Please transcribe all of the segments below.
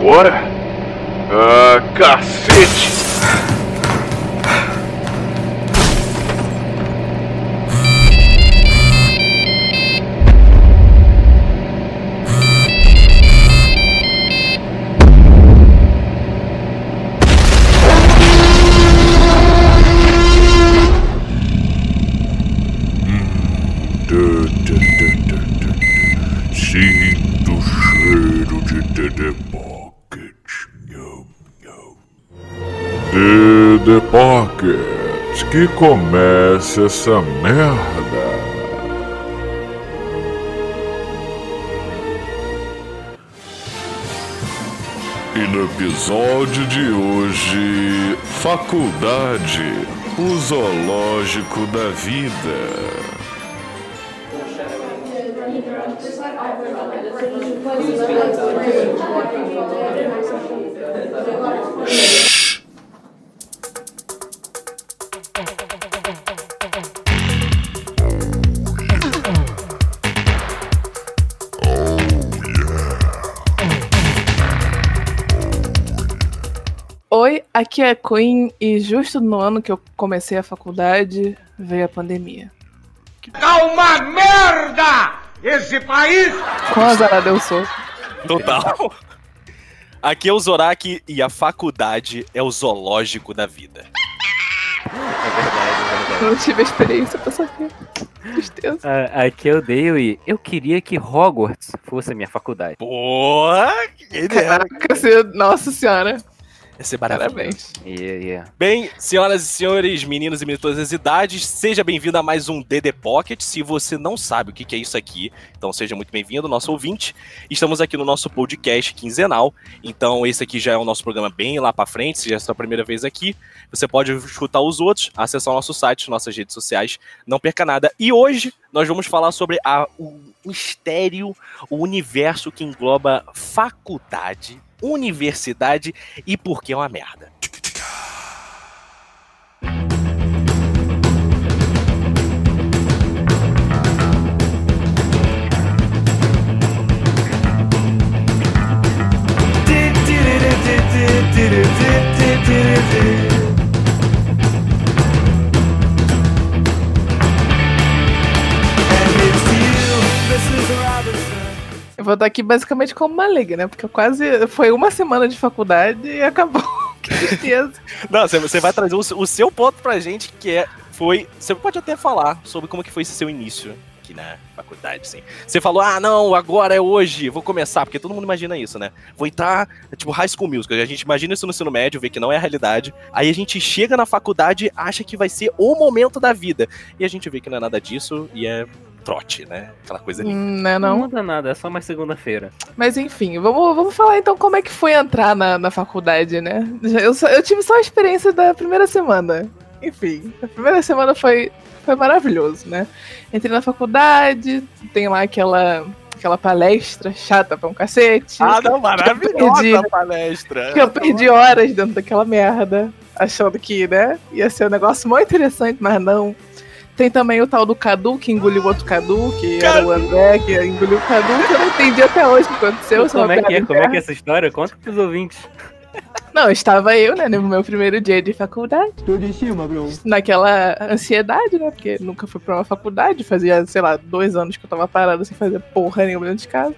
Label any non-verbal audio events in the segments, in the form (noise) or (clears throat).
Agora? Comece essa merda. E no episódio de hoje, Faculdade, o zoológico da vida. Aqui é a Queen e justo no ano que eu comecei a faculdade veio a pandemia. Tá uma merda! Esse país! Quão azarado eu sou. Total. Aqui é o Zorak e a faculdade é o zoológico da vida. Eu não tive a experiência pra saber. Tristeza. Ah, aqui é o Dale e eu queria que Hogwarts fosse a minha faculdade. Que ideia. Caraca, você... Nossa senhora. Ia ser maravilhoso. Parabéns. Yeah, yeah. Bem, senhoras e senhores, meninos e meninas de todas as idades, seja bem-vindo a mais um DD Pocket. Se você não sabe o que é isso aqui, então seja muito bem-vindo, nosso ouvinte. Estamos aqui no nosso podcast quinzenal, então esse aqui já é o nosso programa bem lá pra frente, se já é a sua primeira vez aqui. Você pode escutar os outros, acessar o nosso site, nossas redes sociais, não perca nada. E hoje nós vamos falar sobre a- o mistério, o universo que engloba faculdade, universidade e por que é uma merda. Vou estar aqui basicamente como uma liga, né? Porque quase. Foi uma semana de faculdade e acabou. (laughs) que tristeza. Não, você- vai trazer o, seu- o seu ponto pra gente, que é. Foi. Você pode até falar sobre como que foi esse seu início aqui na faculdade, assim. Você falou, ah, não, agora é hoje, vou começar, porque todo mundo imagina isso, né? Vou entrar, tipo, high school musical. A gente imagina isso no ensino médio, vê que não é a realidade. Aí a gente chega na faculdade acha que vai ser o momento da vida. E a gente vê que não é nada disso e é trote, né? Aquela coisa ali. Hum, né, Não não? muda nada, é só mais segunda-feira. Mas enfim, vamos, vamos falar então como é que foi entrar na, na faculdade, né? Eu, só- eu tive só a experiência da primeira semana. Enfim, a primeira semana foi, foi maravilhoso, né? Entrei na faculdade, tem lá aquela, aquela palestra chata pra um cacete. Ah, não, maravilhosa perdi. a palestra. que eu perdi horas dentro daquela merda, achando que, né, ia ser um negócio muito interessante, mas não. Tem também o tal do Cadu, que engoliu outro Cadu, que era o André, que engoliu o Cadu, que eu não entendi até hoje o que aconteceu. Como é que é? Como é que é essa história? Conta pros ouvintes. Não, estava eu, né, no meu primeiro dia de faculdade. Tudo em cima, bro. Naquela ansiedade, né, porque nunca fui pra uma faculdade, fazia, sei lá, dois anos que eu tava parada sem fazer porra nenhuma dentro de casa.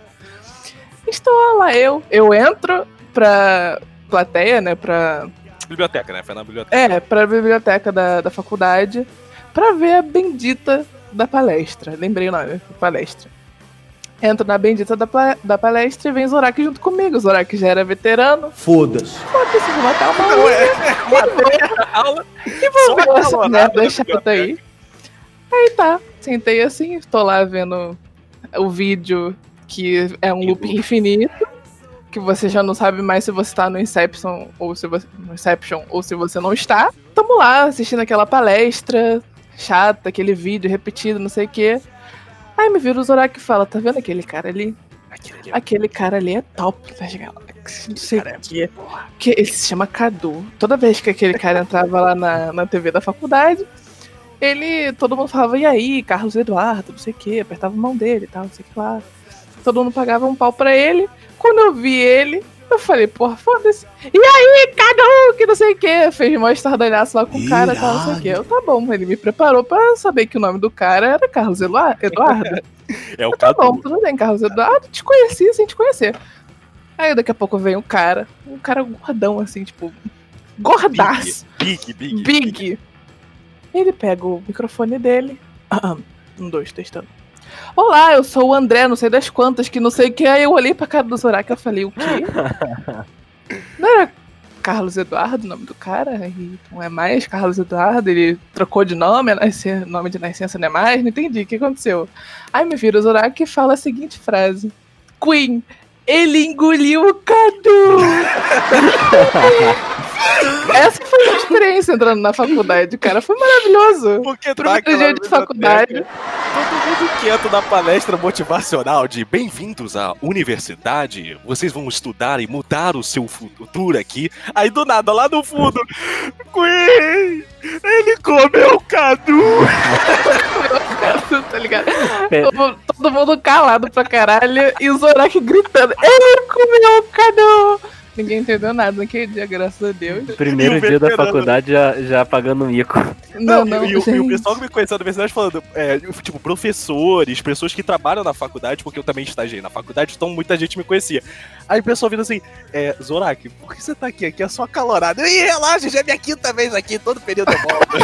Estou lá, eu. Eu entro pra plateia, né, pra Biblioteca, né? Foi na biblioteca. É, pra biblioteca da, da faculdade, pra ver a bendita da palestra. Lembrei o nome, palestra. Entro na bendita da, da palestra e vem Zorak junto comigo. Zorak já era veterano. Foda-se. Foda-se, vou matar uma Não aula. é. Aula. E vou ver essa merda chata aí. Aí tá, sentei assim, tô lá vendo o vídeo que é um loop infinito. Que você já não sabe mais se você tá no Inception ou se você. No Inception ou se você não está. Tamo lá assistindo aquela palestra chata, aquele vídeo repetido, não sei o quê. Aí me vira o Zorak e fala: tá vendo aquele cara ali? Aquele ali, Aquele cara ali é top das galáxias. Não sei o quê. Que ele se chama Cadu. Toda vez que aquele cara entrava lá na, na TV da faculdade, ele. Todo mundo falava, e aí, Carlos Eduardo, não sei o quê, apertava a mão dele e tal, não sei o que lá. todo mundo pagava um pau pra ele. Quando eu vi ele, eu falei, porra, foda-se. E aí, Cadu, que não sei o que. Fez mó estardalhaço lá com o cara, tal, não sei o que. Eu, tá bom, ele me preparou pra saber que o nome do cara era Carlos Eduardo. (laughs) É o Tá bom, tudo bem, Carlos Eduardo, te conheci sem te conhecer. Aí daqui a pouco vem um cara, um cara gordão, assim, tipo, gordaço, Big, big. big. Ele pega o microfone dele. Um, dois, testando. Olá, eu sou o André, não sei das quantas, que não sei o que. Aí eu olhei pra cara do Zorak e falei, o quê? (laughs) Não era Carlos Eduardo o nome do cara? E não é mais Carlos Eduardo, ele trocou de nome, a nascer- nome de nascença não é mais, não entendi o que aconteceu. Aí me vira o Zorak e fala a seguinte frase: Queen, ele engoliu o Cadu! (laughs) (laughs) Essa experiência entrando na faculdade, cara. Foi maravilhoso. Porque Primeiro aquela dia de biblioteca, faculdade. Todo mundo quieto na palestra motivacional de bem-vindos à universidade. Vocês vão estudar e mudar o seu futuro aqui. Aí do nada, lá no fundo, Queen, ele comeu o Cadu. (laughs) tá ligado? É. Todo, todo mundo calado pra caralho e o Zorak gritando: Ele comeu o Cadu! Ninguém entendeu nada naquele dia, graças a Deus. Primeiro dia da faculdade já, já pagando mico. Não, não, e, o- e o pessoal que me conheceu na universidade falando, é, tipo, professores, pessoas que trabalham na faculdade, porque eu também estagiei na faculdade, então muita gente me conhecia. Aí o pessoal vindo assim, é, Zorak, por que você tá aqui? Aqui é só calorado. Ih, relaxa, já é minha quinta vez aqui, todo período eu (laughs) volto.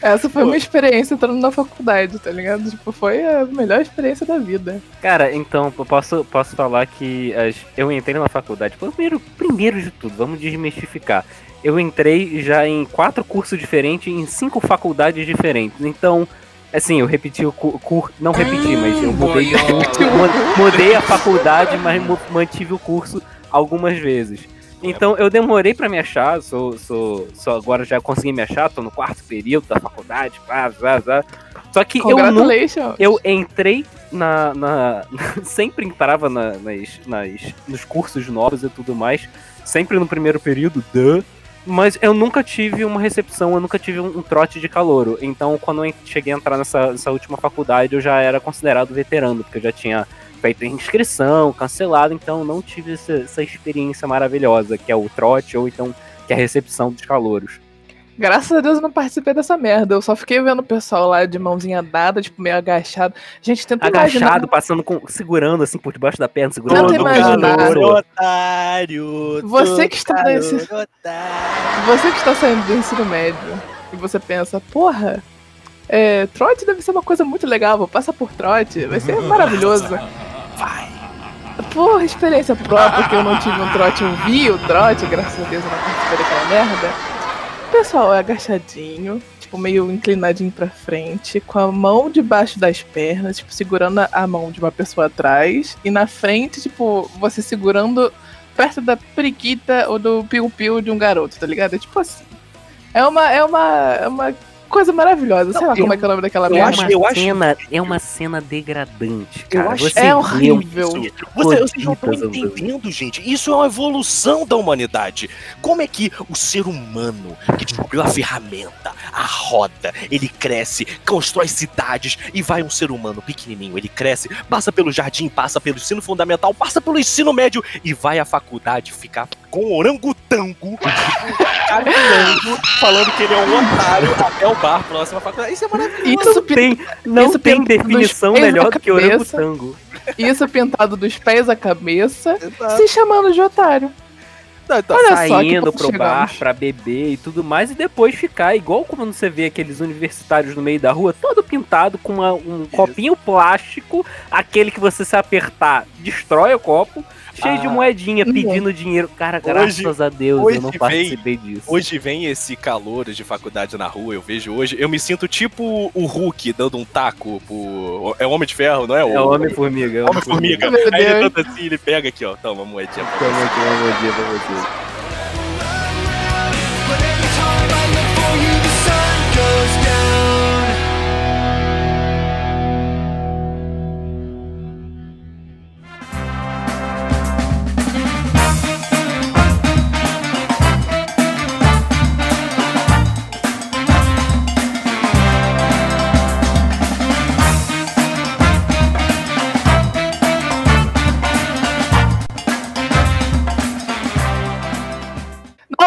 Essa foi uma experiência entrando na faculdade, tá ligado? Tipo, foi a melhor experiência da vida. Cara, então, eu posso, posso falar que as- eu entrei na faculdade. Primeiro, primeiro de tudo, vamos desmistificar. Eu entrei já em quatro cursos diferentes, em cinco faculdades diferentes. Então, assim, eu repeti o curso. Não repeti, mas eu mudei (laughs) Mudei a faculdade, mas mantive o curso algumas vezes. Então eu demorei pra me achar, sou, sou, sou agora já consegui me achar, tô no quarto período da faculdade, pá, pá, pá. Só que eu nunca eu entrei na. na (laughs) sempre entrava na- nas, nas, nos cursos novos e tudo mais. Sempre no primeiro período, duh. Mas eu nunca tive uma recepção, eu nunca tive um, um trote de calouro. Então, quando eu cheguei a entrar nessa, nessa última faculdade, eu já era considerado veterano, porque eu já tinha feito inscrição, cancelado, então não tive essa, essa experiência maravilhosa, que é o trote, ou então que é a recepção dos calouros. Graças a Deus eu não participei dessa merda. Eu só fiquei vendo o pessoal lá de mãozinha dada, tipo, meio agachado. Gente, tenta Agachado, imaginar. passando com. segurando assim por debaixo da perna, segurando Tenta a imaginar. otário. Você que está todo nesse- otário. Você que está saindo do ensino médio e você pensa, porra, é, trote deve ser uma coisa muito legal, vou passar por trote, vai ser (laughs) maravilhoso. Vai. Porra, experiência própria, porque eu não tive um trote, eu vi o trote, graças a Deus eu não participei daquela merda. O pessoal é agachadinho, tipo, meio inclinadinho pra frente, com a mão debaixo das pernas, tipo, segurando a- a mão de uma pessoa atrás, e na frente, tipo, você segurando perto da periquita ou do piu-piu de um garoto, tá ligado? É tipo assim. É uma, é uma, é uma coisa maravilhosa. Sei lá eu- como é que é o nome daquela eu É merda. acho- uma, eu acho- cena, é uma cena degradante, cara. acho- Você é horrível. Você, vocês não estão entendendo, gente. Isso é uma evolução da humanidade. Como é que o ser humano que descobriu a ferramenta, a roda, ele cresce, constrói cidades e vai um ser humano pequenininho. Ele cresce, passa pelo jardim, passa pelo ensino fundamental, passa pelo ensino médio e vai à faculdade ficar com orangotango, caminhando, falando que ele é um otário até o bar próximo à faculdade. Isso é maravilhoso. Isso, Tem, não Isso tem definição melhor do que orangotango. isso pintado dos pés à cabeça, Exato. se chamando de otário. Não, então, Olha só que Saindo pro bar pra beber e tudo mais, e depois ficar igual quando você vê aqueles universitários no meio da rua, todo pintado com uma- um copinho plástico, aquele que você se apertar, destrói o copo, cheio ah, de moedinha uhum. pedindo dinheiro. Cara, hoje, graças a Deus eu não participei vem, disso. Hoje vem esse calor de faculdade na rua, eu vejo hoje. Eu me sinto tipo o Hulk dando um taco pro. É o Homem de Ferro, não é? É o é Homem-Formiga. Homem-Formiga. Homem Aí ele assim, ele pega aqui, ó. Toma, moedinha. Toma aqui, uma moedinha pra você. Goes down.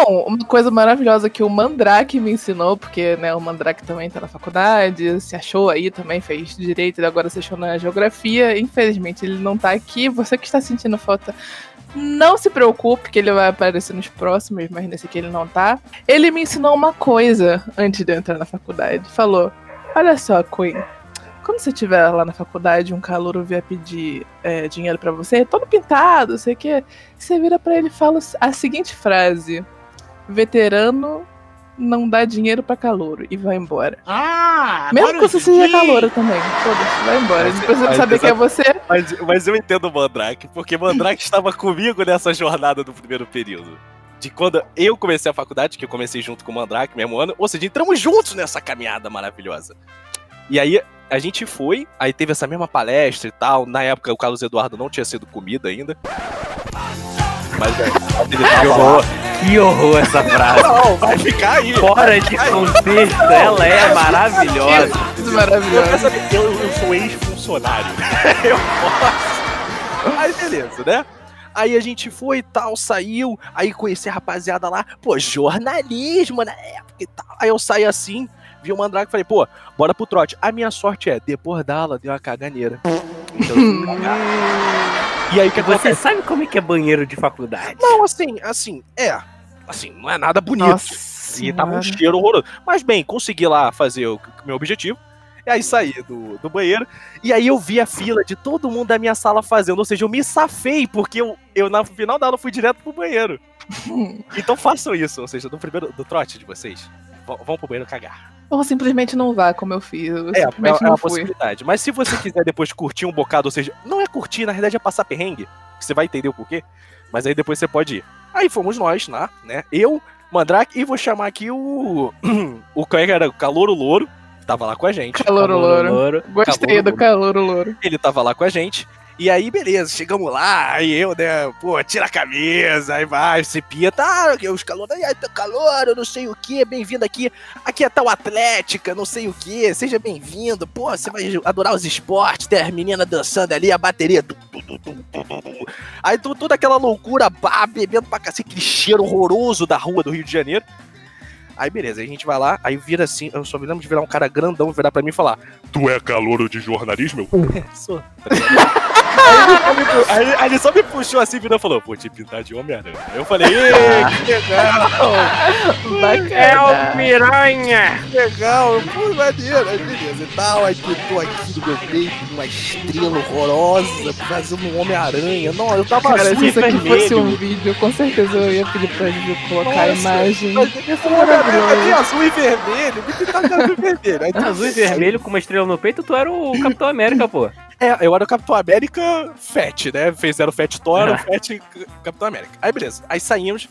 Uma coisa maravilhosa que o Mandrake me ensinou, porque né, o Mandrake também tá na faculdade, se achou aí também, fez direito e agora se achou na geografia. Infelizmente ele não tá aqui. Você que está sentindo falta, não se preocupe, que ele vai aparecer nos próximos, mas nesse aqui ele não tá. Ele me ensinou uma coisa antes de eu entrar na faculdade. Falou: Olha só, Queen. Quando você estiver lá na faculdade, um calouro vier pedir é, dinheiro pra você, todo pintado, sei que, você vira pra ele e fala a seguinte frase: Veterano não dá dinheiro pra calouro e vai embora. Ah, Mesmo que você seja calouro também. Foda-se, vai embora. Mas- Não precisa mas saber quem é você. Mas, mas eu entendo o Mandrake, porque Mandrake estava comigo nessa jornada do primeiro período. De quando eu comecei a faculdade, que eu comecei junto com o Mandrake, mesmo ano, ou seja, entramos juntos nessa caminhada maravilhosa. E aí a gente foi, aí teve essa mesma palestra e tal. Na época o Carlos Eduardo não tinha sido comida ainda. Mas é, Que horror, que horror essa frase. Não, vai ficar aí. Fora de contexto, ela é maravilhosa. Isso, maravilhoso. Eu, eu, eu sou ex-funcionário. (laughs) eu posso. Aí beleza, né? Aí a gente foi e tal, saiu, aí conheci a rapaziada lá, pô, jornalismo na época e tal. Aí eu saí assim, vi o Mandrake e falei, pô, bora pro trote. A minha sorte é, depois da aula, deu uma caganeira. Então, eu fui cagar. e aí o que Você acontece? sabe como é que é banheiro de faculdade? Não, assim, assim, é. Assim, não é nada bonito. Nossa. E tava um cheiro horroroso. Mas bem, consegui lá fazer o meu objetivo. E aí saí do, do banheiro. E aí eu vi a fila de todo mundo da minha sala fazendo. Ou seja, eu me safei, porque eu, eu no final da aula fui direto pro banheiro. (laughs) Então façam isso. Ou seja, no primeiro do trote de vocês. Vão pro banheiro cagar. Ou simplesmente não vá, como eu fiz. Eu É, é, simplesmente é não uma fui. possibilidade. Mas se você quiser depois curtir um bocado, ou seja, não é curtir, na realidade é passar perrengue. que Você vai entender o porquê. Mas aí depois você pode ir. Aí fomos nós, lá, né? Eu, Mandrake, e vou chamar aqui o. (clears throat) o que era? O Calouro Louro, que tava lá com a gente. Calouro louro. louro. Gostei do calouro louro. Ele tava lá com a gente. E aí, beleza, chegamos lá, aí eu, né, pô, tira a camisa, aí vai, se pinta, ah, os calor, aí tá calor, eu não sei o que, bem-vindo aqui, aqui é tal Atlética, não sei o que, seja bem-vindo, pô, você vai adorar os esportes, tem as meninas dançando ali, a bateria, tum, tum, tum, aí tu- toda aquela loucura, bah, bebendo pra cacete, aquele cheiro horroroso da rua do Rio de Janeiro. Aí beleza, aí a gente vai lá, aí vira assim, eu só me lembro de virar um cara grandão, virar pra mim e falar, Tu é calouro de jornalismo? (laughs) Sou. (laughs) Tá aí, (laughs) ele só me, pu- aí- aí ele só me puxou assim, virou e falou, vou te pintar de Homem-Aranha. Eu falei, ei, que legal, Bacana. piranha! que legal, pô, maneiro, aí beleza e tal, aí pintou aqui no meu peito, uma estrela horrorosa, fazendo um Homem-Aranha, não, eu tava Cara, se isso aqui vermelho. fosse um vídeo, com certeza eu ia pedir pra Ju colocar a Nossa, imagem. mas Homem-Aranha cadê azul e vermelho, me pintar de azul e vermelho. Aí, Azul e vermelho com uma estrela no peito, tu era o Capitão América, pô. É, eu era o Capitão América Fett, né? Fizeram o Fett Thor, o (laughs) Fett Capitão América. Aí beleza, aí saímos,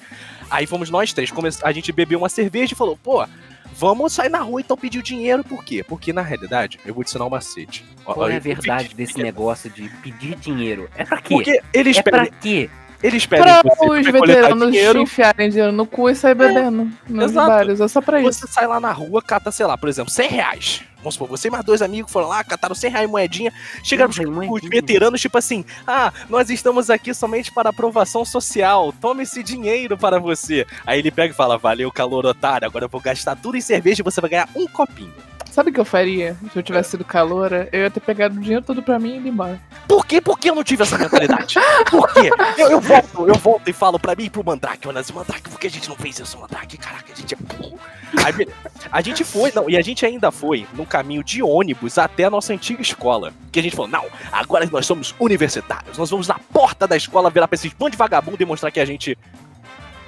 aí fomos nós três, come- a gente bebeu uma cerveja e falou, pô, vamos sair na rua então pedir o dinheiro, por quê? Porque na realidade, eu vou te ensinar um macete. Qual é a verdade desse negócio de pedir dinheiro? É pra quê? Porque eles É pra pedem, quê? Eles pedem Pra você os veteranos dinheiro, enfiarem dinheiro no cu e sair bebendo nos exato. bares. É só pra isso. você sai lá na rua, cata, sei lá, por exemplo, 100 reais. Vamos supor, você e mais dois amigos foram lá, cataram 100 reais em moedinha, chegaram os, Cem reais em os veteranos, tipo assim, ah, nós estamos aqui somente para aprovação social, tome esse dinheiro para você. Aí ele pega e fala, valeu, calor otário, agora eu vou gastar tudo em cerveja e você vai ganhar um copinho. Sabe o que eu faria se eu tivesse sido caloura? Eu ia ter pegado o dinheiro todo pra mim e ido embora. Por quê? Por que eu não tive essa mentalidade? Por quê? Eu, eu volto, eu volto e falo pra mim e pro Mandrake, assim, Mandrake, por que a gente não fez isso, Mandrake? Caraca, a gente é burro. Aí, a gente foi, não, e a gente ainda foi no caminho de ônibus até a nossa antiga escola. Que a gente falou, não, agora nós somos universitários, nós vamos na porta da escola virar pra esses bando de vagabundo e mostrar que a gente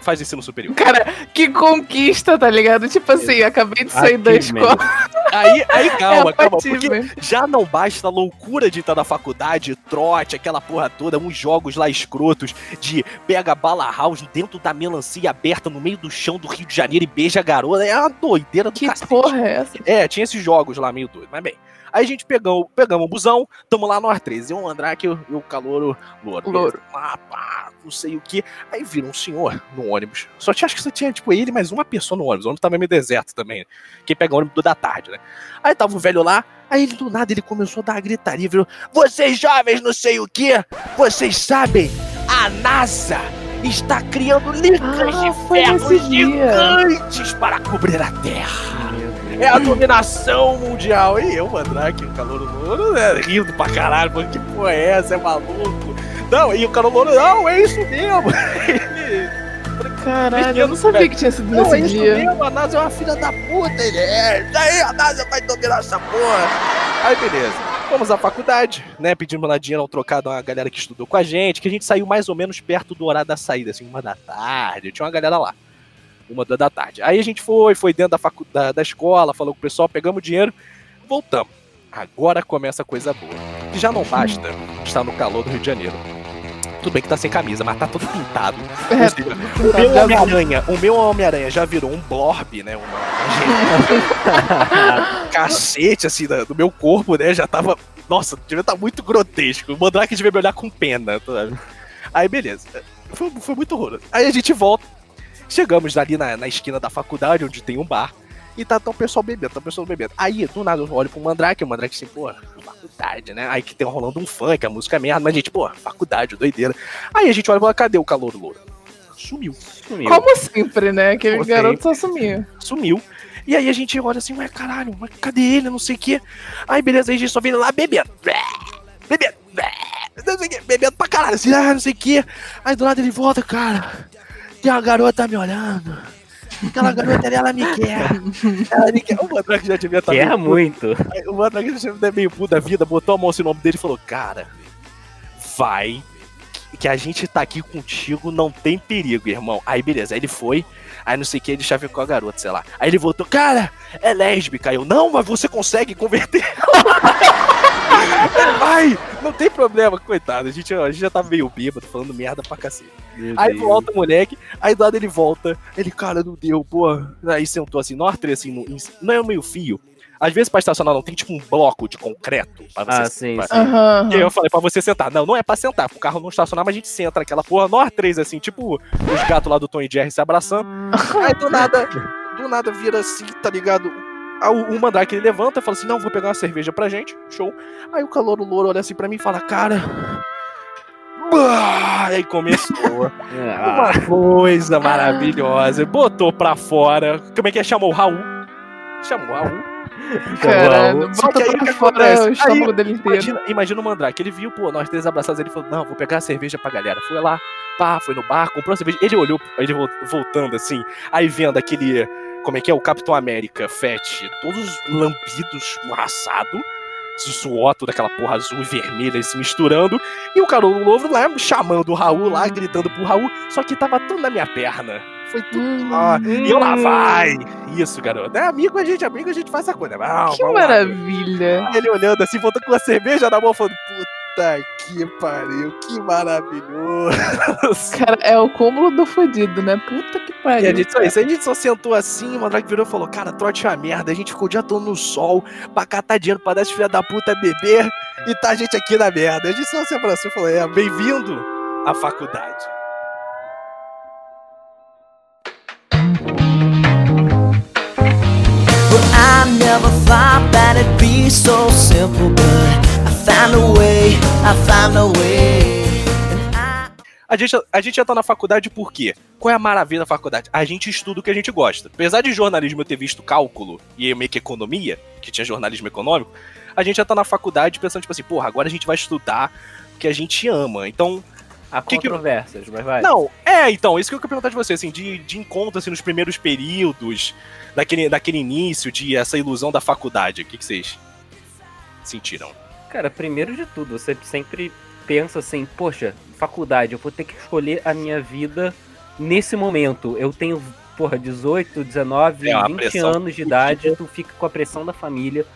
faz ensino superior. Cara, que conquista, tá ligado? Tipo assim, acabei de sair da Achievement. escola. Aí, aí calma, (laughs) é calma, porque já não basta a loucura de estar na faculdade, trote, aquela porra toda, uns jogos lá escrotos de pega bala house dentro da melancia aberta no meio do chão do Rio de Janeiro e beija a garota. É uma doideira do Que cacete. porra é essa? É, tinha esses jogos lá meio doido, mas bem. Aí a gente pegou, pegamos o busão, tamo lá nós três. Eu, o Andrake e o, o Calouro Louro. Louro. Lá, pá, não sei o que. Aí vira um senhor no ônibus. Só tinha, acho que só tinha, tipo, ele mais uma pessoa no ônibus. O ônibus tava meio deserto também. Quem pega o ônibus do da tarde, né? Aí tava o velho lá, aí ele do nada ele começou a dar uma gritaria, virou, vocês jovens não sei o que, vocês sabem, a NASA está criando ligas Ah, de ferro gigantes para cobrir a Terra. É a dominação mundial. E eu, Mandrake, o calor louro, né? Rindo pra caralho, falando que porra é essa? É maluco? Não, e o calor louro, não, é isso mesmo. (laughs) Ele. Caralho, eu não sabia que tinha sido Não, nesse é isso dia. mesmo, a NASA é uma filha da puta, ele é. Daí a NASA vai dominar essa porra. Aí, beleza. Fomos à faculdade, né? Pedimos lá dinheiro ao trocado a uma galera que estudou com a gente, que a gente saiu mais ou menos perto do horário da saída, assim, uma da tarde. Tinha uma galera lá. Uma duas da tarde. Aí a gente foi, foi dentro da, facu da, da escola, falou com o pessoal, pegamos dinheiro, voltamos. Agora começa a coisa boa. Que já não basta estar no calor do Rio de Janeiro. Tudo bem que tá sem camisa, mas tá todo pintado. É, seja, o meu Homem-Aranha, o meu Homem-Aranha já virou um blorb, né? Uma, (laughs) cacete, assim, da- do meu corpo, né? Já tava. Nossa, devia estar muito grotesco. O Mandrake devia me olhar com pena? Aí, beleza. Foi, foi muito horroroso. Aí a gente volta. Chegamos ali na, na esquina da faculdade, onde tem um bar. E tá, tá o pessoal bebendo, tá o pessoal bebendo. Aí, do nada, eu olho pro Mandrake, o Mandrake assim, pô, faculdade, né? Aí que tem rolando um funk, a música é merda, mas, gente, pô, faculdade, doideira. Aí a gente olha e fala, cadê o calor louro? Sumiu. Sumiu. Como sempre, né? Aquele Como garoto só sumia. Sumiu. E aí a gente olha assim, ué, caralho, mas cadê ele? Não sei o quê. Aí, beleza, aí a gente só vem lá bebendo. Bebendo. Bebendo pra caralho, assim, ah, não sei o quê. Aí do lado ele volta, cara. Tem uma garota me olhando. Aquela garota ali, ela me quer. Ela me quer. O Mandrake já devia estar Que erra muito. o Mandrake já devia estar meio puto da vida, botou a mão assim no nome dele e falou, cara, vai. Que a gente tá aqui contigo, não tem perigo, irmão. Aí beleza, aí ele foi, aí não sei o que, ele chavecou a garota, sei lá. Aí ele voltou, cara, é lésbica. Aí eu, não, mas você consegue converter. (laughs) Vai, não tem problema, coitado. A gente, a gente já tá meio bêbado, falando merda pra cacete. Meu Aí Deus. volta o moleque, aí do lado ele volta, ele, cara, não deu, pô. Aí sentou assim, nós três assim, no, não é meio fio. Às vezes pra estacionar não tem tipo um bloco de concreto pra você Ah, sim, pra- sim. Aham. E aí eu falei pra você sentar. Não, não é pra sentar, pro carro não estacionar, mas a gente senta naquela porra, nós três assim, tipo os gatos lá do Tom e Jerry se abraçando. (laughs) Aí do nada, do nada vira assim, tá ligado? O, o Mandrake ele levanta e fala assim: Não, vou pegar uma cerveja pra gente, show. Aí o calor do louro olha assim pra mim e fala: Cara. bah!" Aí começou. (laughs) Ah, Uma coisa maravilhosa. Botou pra fora. Como é que é? Chamou o Raul. Chamou o Raul. Caralho, Só que aí o que fora acontece? o Aí, dele inteiro. Imagina, imagina o Mandrake. Ele viu, pô, nós três abraçados. Ele falou: Não, vou pegar a cerveja pra galera. Foi lá, pá, foi no bar, comprou a cerveja. Ele olhou, ele vol- voltando assim. Aí vendo aquele. Como é que é? O Capitão América, Fett, todos lambidos, escorraçado. Suor, toda aquela porra azul e vermelha se misturando. E o Carolo Louro lá chamando o Raul lá, gritando pro Raul. Só que tava tudo na minha perna. Foi tudo Hum, lá. E eu lá, vai! Isso, garoto. É amigo, a gente, amigo, a gente faz essa coisa. Vamos, Que vamos lá. maravilha. E ele olhando assim, voltando com a cerveja na mão, falando: Puta que pariu, que maravilhoso. (laughs) Cara, é o cúmulo do fudido, né? Puta que E pariu. a gente, só, isso, a gente só sentou assim, o Mandrake virou e falou: Cara, trote é uma merda. A gente ficou o dia todo no sol pra catar dinheiro pra dar esse filho da puta beber e tá a gente aqui na merda. A gente só se abraçou e falou: É, bem-vindo à faculdade. Never thought that it'd be so simple, but I found a way, I found a way. A gente, a gente já tá na faculdade por quê? Qual é a maravilha da faculdade? A gente estuda o que a gente gosta. Apesar de jornalismo eu ter visto cálculo e meio que economia, que tinha jornalismo econômico, a gente já tá na faculdade pensando, tipo assim, porra, agora a gente vai estudar o que a gente ama. Então, há que que controvérsias, mas vai. não, é, então, isso que eu queria perguntar de você, assim, de, de encontro, assim, nos primeiros períodos, daquele, daquele início, de essa ilusão da faculdade, o que, que vocês sentiram? Cara, primeiro de tudo, você sempre pensa assim, poxa, faculdade, eu vou ter que escolher a minha vida nesse momento. Eu tenho, porra, 18, 19, É, uma 20 pressão anos de idade, tu fica com a pressão da família,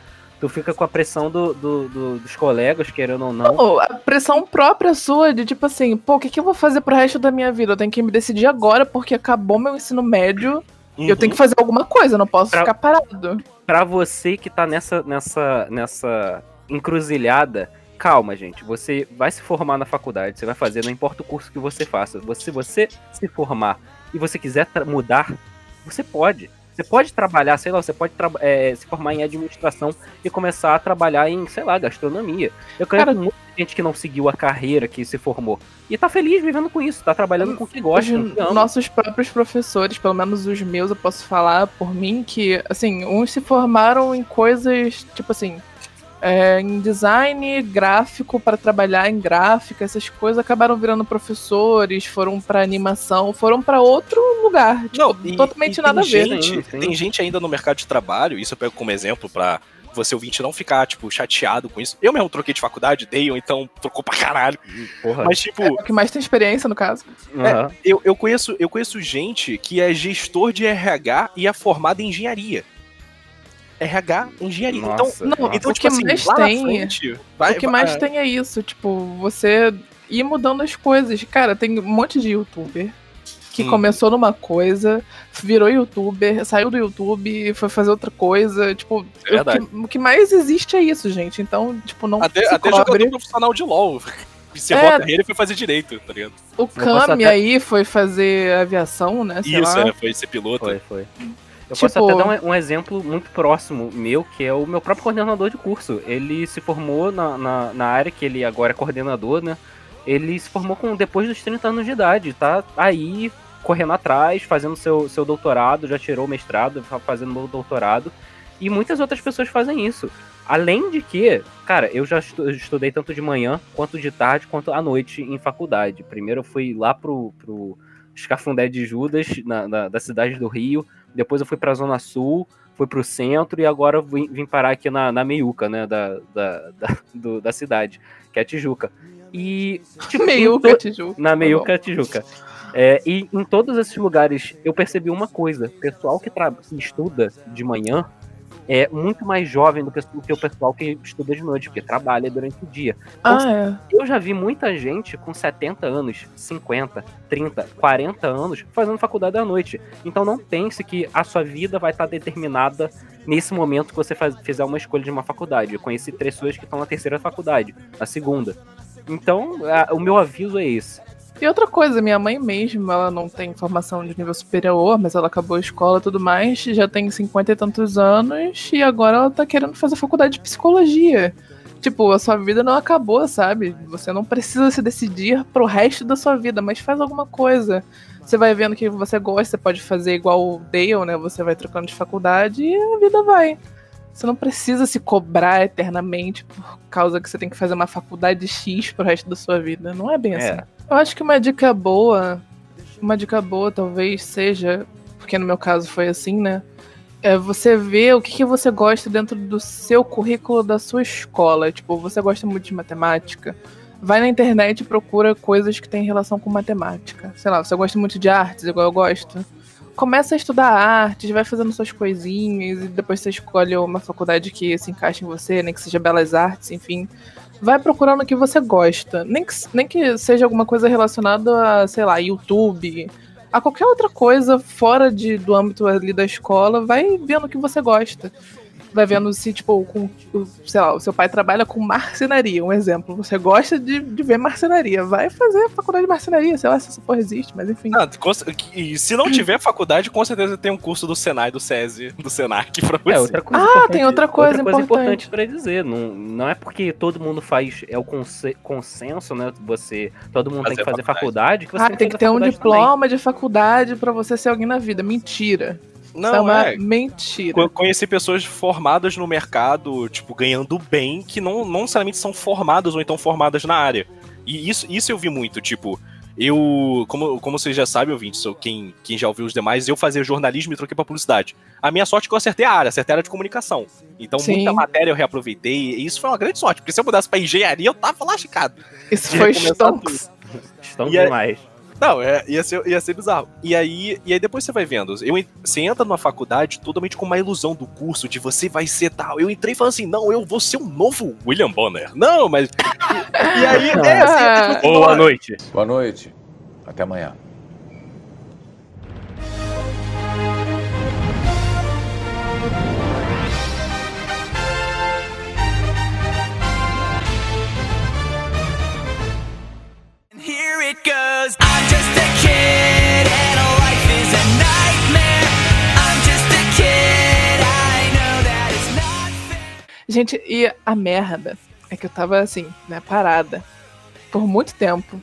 tu fica com a pressão do, do- do- dos colegas, querendo ou não. Pô, a pressão própria sua de tipo assim, pô, o que, que eu vou fazer pro resto da minha vida? Eu tenho que me decidir agora porque acabou meu ensino médio e eu tenho que fazer alguma coisa, eu não posso Pra- ficar parado. Pra você que tá nessa, nessa, nessa encruzilhada, calma, gente. Você vai se formar na faculdade, você vai fazer, não importa o curso que você faça. Você, se você se formar e você quiser mudar, você pode. Você pode trabalhar, sei lá, você pode é, se formar em administração e começar a trabalhar em, sei lá, gastronomia. Eu conheço Cara- muita gente que não seguiu a carreira, que se formou. E tá feliz vivendo com isso, tá trabalhando com o que gosta. Hoje, com o que ama. nossos próprios professores, pelo menos os meus, eu posso falar por mim, que, assim, uns se formaram em coisas, tipo assim, é, em design gráfico para trabalhar em gráfica, essas coisas acabaram virando professores, foram pra animação, foram pra outro lugar. Tipo, Não, e- totalmente e nada a ver. Gente, Sim, sim. Tem gente ainda no mercado de trabalho, isso eu pego como exemplo pra você ouvinte não ficar, tipo, chateado com isso. Eu mesmo troquei de faculdade, dei, ou então trocou pra caralho. Porra. Mas, tipo, É o que mais tem experiência, no caso. Aham. eu, eu, conheço, eu conheço gente que é gestor de RH e é formada em engenharia. RH, engenharia. Então, Nossa, não, nossa. então o tipo que assim, mais lá tem- na frente, vai, o que vai- mais tem é isso, tipo, você ir mudando as coisas. Cara, tem um monte de youtuber que Hum. começou numa coisa, virou youtuber, saiu do YouTube e foi fazer outra coisa. Tipo, É o, que, o que mais existe é isso, gente. Então, tipo, não Até, se até cobre. jogador profissional de LoL. (laughs) Encerrou É. a carreira e foi fazer direito, tá ligado? O Kami até- aí foi fazer aviação, né? Sei Isso, lá. é, foi ser piloto. Foi, foi. Eu Tipo- posso até dar um, um exemplo muito próximo meu, que é o meu próprio coordenador de curso. Ele se formou na, na, na área que ele agora é coordenador, né? Ele se formou com depois dos 30 anos de idade, tá aí correndo atrás, fazendo seu, seu doutorado, já tirou o mestrado, tá fazendo o doutorado. E muitas outras pessoas fazem isso. Além de que, cara, eu já estu- estudei tanto de manhã, quanto de tarde, quanto à noite em faculdade. Primeiro eu fui lá pro, pro Escafundé de Judas, na, na- da cidade do Rio. Depois eu fui pra Zona Sul, fui pro centro e agora eu vim, vim parar aqui na, na meiuca, né, da, da, da, do- da cidade, que é a Tijuca. E, tipo, Meiuca, to- Tijuca. na Meiuca Tijuca. É, e em todos esses lugares eu percebi uma coisa: pessoal que, tra- que estuda de manhã é muito mais jovem do que do que o pessoal que estuda de noite, porque trabalha durante o dia. Ah, é. Eu já vi muita gente com 70 anos, 50, 30, 40 anos fazendo faculdade à noite. Então não pense que a sua vida vai estar determinada nesse momento que você faz- fizer uma escolha de uma faculdade. Eu conheci pessoas que estão na terceira faculdade, na segunda. Então, a- o meu aviso é esse. E outra coisa, minha mãe mesmo, ela não tem formação de nível superior, mas ela acabou a escola e tudo mais, já tem cinquenta e tantos anos, e agora ela tá querendo fazer faculdade de psicologia. Tipo, a sua vida não acabou, sabe? Você não precisa se decidir pro resto da sua vida, mas faz alguma coisa. Você vai vendo que você gosta, você pode fazer igual o Dale, né? Você vai trocando de faculdade e a vida vai. Você não precisa se cobrar eternamente por causa que você tem que fazer uma faculdade X pro resto da sua vida. Não é bem É. assim. Eu acho que uma dica boa, uma dica boa talvez seja, porque no meu caso foi assim, né? É você ver o que, que você gosta dentro do seu currículo da sua escola. Tipo, você gosta muito de matemática. Vai na internet e procura coisas que têm relação com matemática. Sei lá, você gosta muito de artes, igual eu gosto. Começa a estudar artes, vai fazendo suas coisinhas e depois você escolhe uma faculdade que se encaixe em você, nem que seja belas artes, enfim vai procurando o que você gosta. Nem que, nem que seja alguma coisa relacionada a, sei lá, YouTube, a qualquer outra coisa fora de, do âmbito ali da escola, vai vendo o que você gosta. Vai vendo se, tipo, com, o- sei lá, o seu pai trabalha com marcenaria, um exemplo. Você gosta de, de ver marcenaria. Vai fazer a faculdade de marcenaria, sei lá se essa porra existe, mas enfim. Ah, e se não (clears throat) tiver faculdade, com certeza tem um curso do Senai, do SESI, do Senac pra você. É, outra coisa Ah, importante- tem outra coisa importante importante. para dizer. Não, não é porque todo mundo faz, é o conse- consenso, né? Você, todo mundo tem Fazer que fazer faculdade. faculdade, que você Ah, tem tem que ter um diploma de faculdade pra você ser alguém na vida. Mentira. Isso é Não, uma é. mentira. Co- Conheci pessoas formadas no mercado, tipo, ganhando bem, que não, não necessariamente são formadas ou então formadas na área. E isso, isso eu vi muito, tipo, eu, como, como vocês já sabem, ouvintes, ou quem, quem já ouviu os demais, eu fazia jornalismo e troquei pra publicidade. A minha sorte é que eu acertei a área, acertei a área de comunicação. Então Sim. muita matéria eu reaproveitei, e isso foi uma grande sorte, porque se eu mudasse pra engenharia, eu tava lascado. Isso foi stonks. Estão é- demais. Não, é, ia, ser, ia ser bizarro. E aí, e aí depois você vai vendo. Eu, você entra numa faculdade totalmente com uma ilusão do curso, de você vai ser tal. Eu entrei falando assim, não, eu vou ser um novo William Bonner. Não, mas. E aí, é assim, tipo, (laughs) Boa noite. Boa noite. Até amanhã. It goes. I'm just a kid and life is a nightmare. I'm just a kid. I know that it's not fair. Gente, e a merda é que eu tava assim, né, parada. Por muito tempo.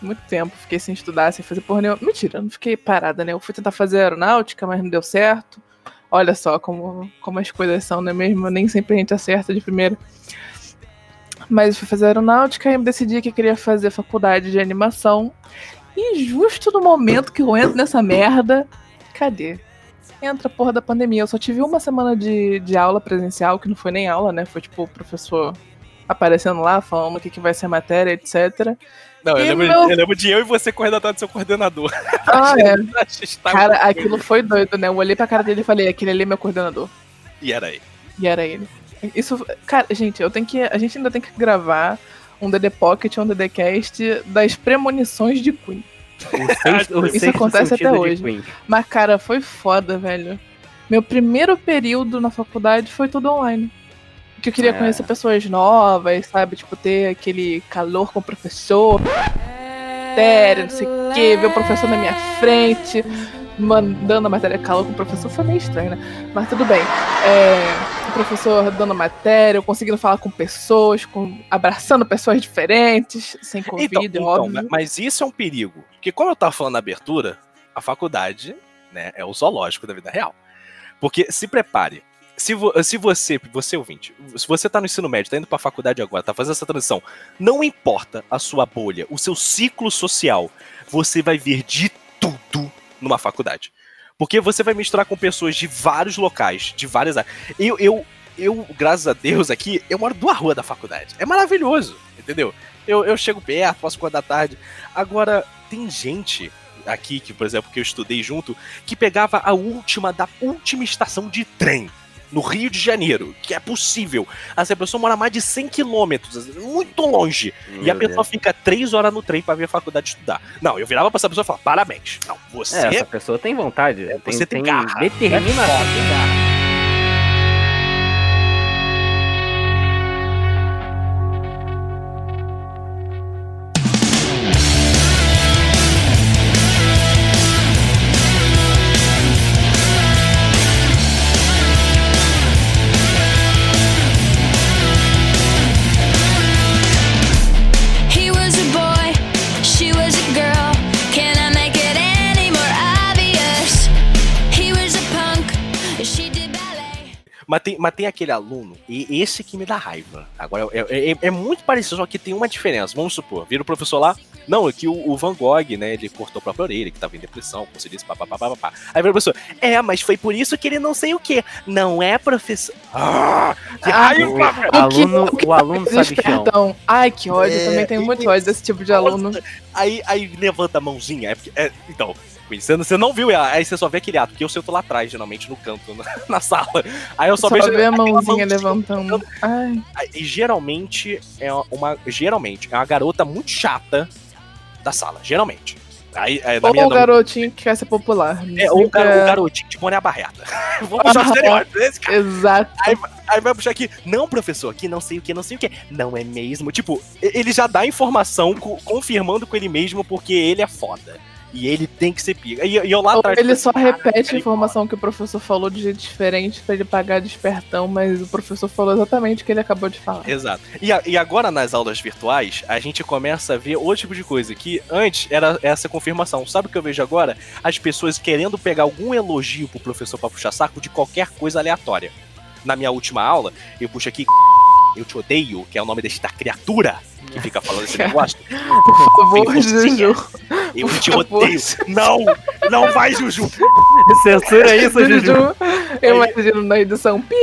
Muito tempo. Fiquei sem estudar, sem fazer porra nenhuma. Mentira, eu não fiquei parada, né? Eu fui tentar fazer aeronáutica, mas não deu certo. Olha só como, como as coisas são, não é mesmo? Nem sempre a gente acerta de primeira. Mas fui fazer aeronáutica e decidi que queria fazer faculdade de animação. E justo no momento que eu entro nessa merda, cadê? Entra a porra da pandemia. Eu só tive uma semana de, de aula presencial, que não foi nem aula, né? Foi tipo o professor aparecendo lá, falando o que, que vai ser a matéria, etc. Não, eu lembro, meu- eu lembro de eu e você correndo atrás do seu coordenador. Ah, (laughs) é. Gente Cara, aquilo foi doido, né? Eu olhei pra cara dele e falei, aquele ali é meu coordenador. E era aí. E era ele. Isso, cara, gente, eu tenho que, a gente ainda tem que gravar um DD Pocket, um DDcast das premonições de Queen. Sexto, o Isso acontece até hoje. Mas, cara, foi foda, velho. Meu primeiro período na faculdade foi tudo online. Que eu queria É. conhecer pessoas novas, sabe? Tipo, ter aquele calor com o professor. Matéria, não sei o quê, ver o professor na minha frente, mandando a matéria calor com o professor foi meio estranho, né? Mas tudo bem. É, o professor dando matéria, eu conseguindo falar com pessoas, com, abraçando pessoas diferentes, sem Covid, Então, então, óbvio. mas isso é um perigo. Porque como eu tava falando na abertura, a faculdade né, é o zoológico da vida real. Porque se prepare. Se, vo- se você, você ouvinte, se você tá no ensino médio, tá indo pra faculdade agora, tá fazendo essa transição, não importa a sua bolha, o seu ciclo social, você vai ver de tudo numa faculdade. Porque você vai misturar com pessoas de vários locais, de várias áreas. Eu, eu, eu, graças a Deus, aqui, eu moro duas ruas da faculdade. É maravilhoso, entendeu? Eu, eu chego perto, posso acordar tarde. Agora, tem gente aqui, que, por exemplo, que eu estudei junto, que pegava a última da última estação de trem. No Rio de Janeiro, que é possível. Essa pessoa mora mais de 100 quilômetros, muito longe. e a Meu pessoa Deus. fica três horas no trem pra vir à faculdade estudar. Não, eu virava pra essa pessoa e falava: parabéns. Não, você É, essa pessoa tem vontade. É, você tem tem garra. determinação. É tem, mas tem aquele aluno, e esse que me dá raiva. Agora, é, é- é muito parecido, só que tem uma diferença. Vamos supor, vira o professor lá. Não, é que o, o Van Gogh, né, ele cortou a própria orelha, que tava em depressão, como você disse, papapá, papapá. Aí vira o professor, é, mas foi por isso que ele não sei o quê. Não é, professor? Ah, que Ah, O velho. aluno, o aluno sabe chão. Despertão. Ai, que ódio. É, Também tenho muito ódio desse tipo de aluno. Aí, aí levanta a mãozinha. É porque, é, então, você, você não viu, aí você só vê aquele ato, porque eu sento lá atrás, geralmente, no canto, na, (laughs) na sala. Aí eu só, Só vejo ver a mãozinha levantando. Ai, E geralmente é uma. Geralmente é uma garota muito chata da sala. Geralmente. Aí, é, na ou o garotinho que quer ser popular. É, ou gar- o garotinho de boné barreta. (laughs) Vou puxar o estereótipo desse cara. Exato. Aí vai puxar aqui, não, professor, que não sei o que, não sei o que. Não é mesmo? Tipo, ele já dá informação co- confirmando com ele mesmo porque ele é foda. E ele tem que ser pica. E, e eu lá atrás. ele tipo só repete a cara, informação que o professor falou de jeito diferente pra ele pagar de espertão, mas o professor falou exatamente o que ele acabou de falar. Exato. E, a- e agora nas aulas virtuais, a gente começa a ver outro tipo de coisa, que antes era essa confirmação. Sabe o que eu vejo agora? As pessoas querendo pegar algum elogio pro professor pra puxar saco de qualquer coisa aleatória. Na minha última aula, eu puxo aqui eu te odeio, que é o nome desta criatura que fica falando esse negócio. (laughs) Por favor. Juju. Eu te favor. odeio. Não! Não vai, Juju! Censura isso, Juju. Eu imagino na edição. Pi,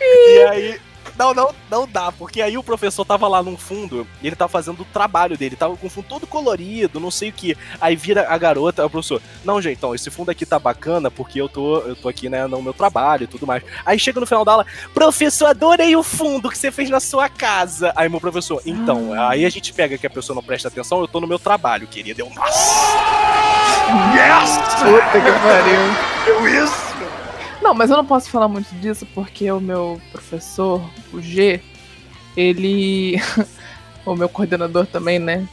E aí. Não, não, não dá, porque aí o professor tava lá num fundo, e ele tava fazendo o trabalho dele, tava com o fundo todo colorido, não sei o que. Aí vira a garota, o professor, não, gente, então, esse fundo aqui tá bacana, porque eu tô, eu tô aqui, né, no meu trabalho e tudo mais. Aí chega no final da aula, professor, adorei o fundo que você fez na sua casa. Aí meu professor, então, aí a gente pega que a pessoa não presta atenção, eu tô no meu trabalho, querido. Eu, nossa! Yes! puta que pariu. Eu isso! Não, mas eu não posso falar muito disso porque o meu professor, o G, ele. (laughs) o meu coordenador também, né?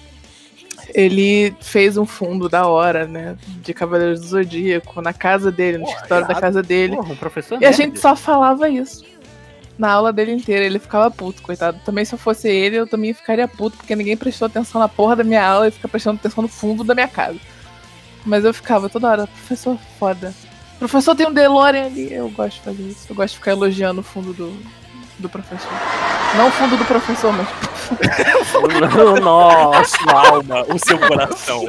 Ele fez um fundo da hora, né? De Cavaleiros do Zodíaco, na casa dele, no escritório da irado. casa dele. Porra, um professor E a nerd. gente só falava isso. na aula dele inteira. Ele ficava puto, coitado. Também se eu fosse ele, eu também ficaria puto, porque ninguém prestou atenção na porra da minha aula e fica prestando atenção no fundo da minha casa. Mas eu ficava toda hora, professor foda. Professor tem um DeLorean ali. Eu gosto de fazer isso. Eu gosto de ficar elogiando o fundo do, do professor. Não o fundo do professor, mas. (laughs) Nossa, sua alma, o seu coração.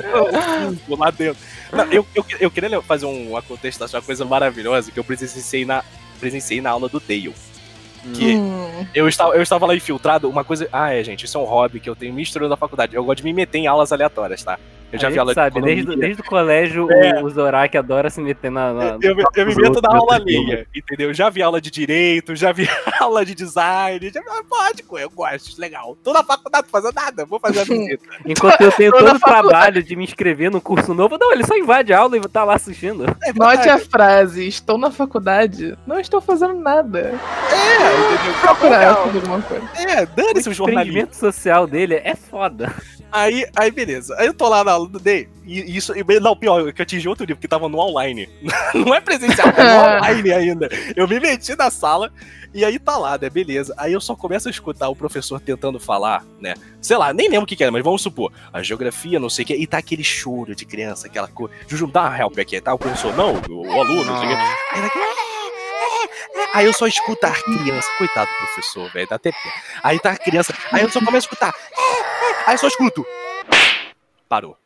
Vou lá dentro. Não, eu, eu, eu queria fazer um- uma contestação, uma coisa maravilhosa que eu presenciei na, presenciei na aula do Dale. Que Hum, eu estava, eu estava lá infiltrado, uma coisa. Ah, é, gente, isso é um hobby que eu tenho misturando na faculdade. Eu gosto de me meter em aulas aleatórias, tá? Eu já a vi aula sabe, de desde, desde o colégio, É. o, o Zorak adora se meter na. na- Eu, me- eu me meto na aula alheia, entendeu? Já vi aula de direito, já vi (laughs) aula de design, já vi, ah, pode, eu gosto, legal. Tô na faculdade fazendo nada, vou fazer a (laughs) visita. Enquanto eu tenho (laughs) todo o trabalho de me inscrever no curso novo, não, ele só invade a aula e tá lá assistindo. É Note a frase: Estou na faculdade, não estou fazendo nada. É, entendeu? Procurar fazer alguma coisa. É, dane-se o O jornalismo. empreendimento social dele é foda. Aí, aí, beleza. Aí eu tô lá na aula Day. E isso. E, não, pior, é que eu atingi outro nível, porque tava no online. (laughs) Não é presencial, é no (laughs) online ainda. Eu me meti na sala. E aí tá lá, né? Beleza. Aí eu só começo a escutar o professor tentando falar, né? Sei lá, nem lembro o que, que era, mas vamos supor. A geografia, não sei o que. E tá aquele choro de criança, aquela coisa. Juju, dá uma help aqui, tá? O professor, não, o, o aluno, não sei o que. Aí daqui. Aí eu só escuto a criança. Coitado do professor, velho. Dá até pena. Aí tá a criança. Aí eu só começo a escutar. Aí eu só escuto. Parou.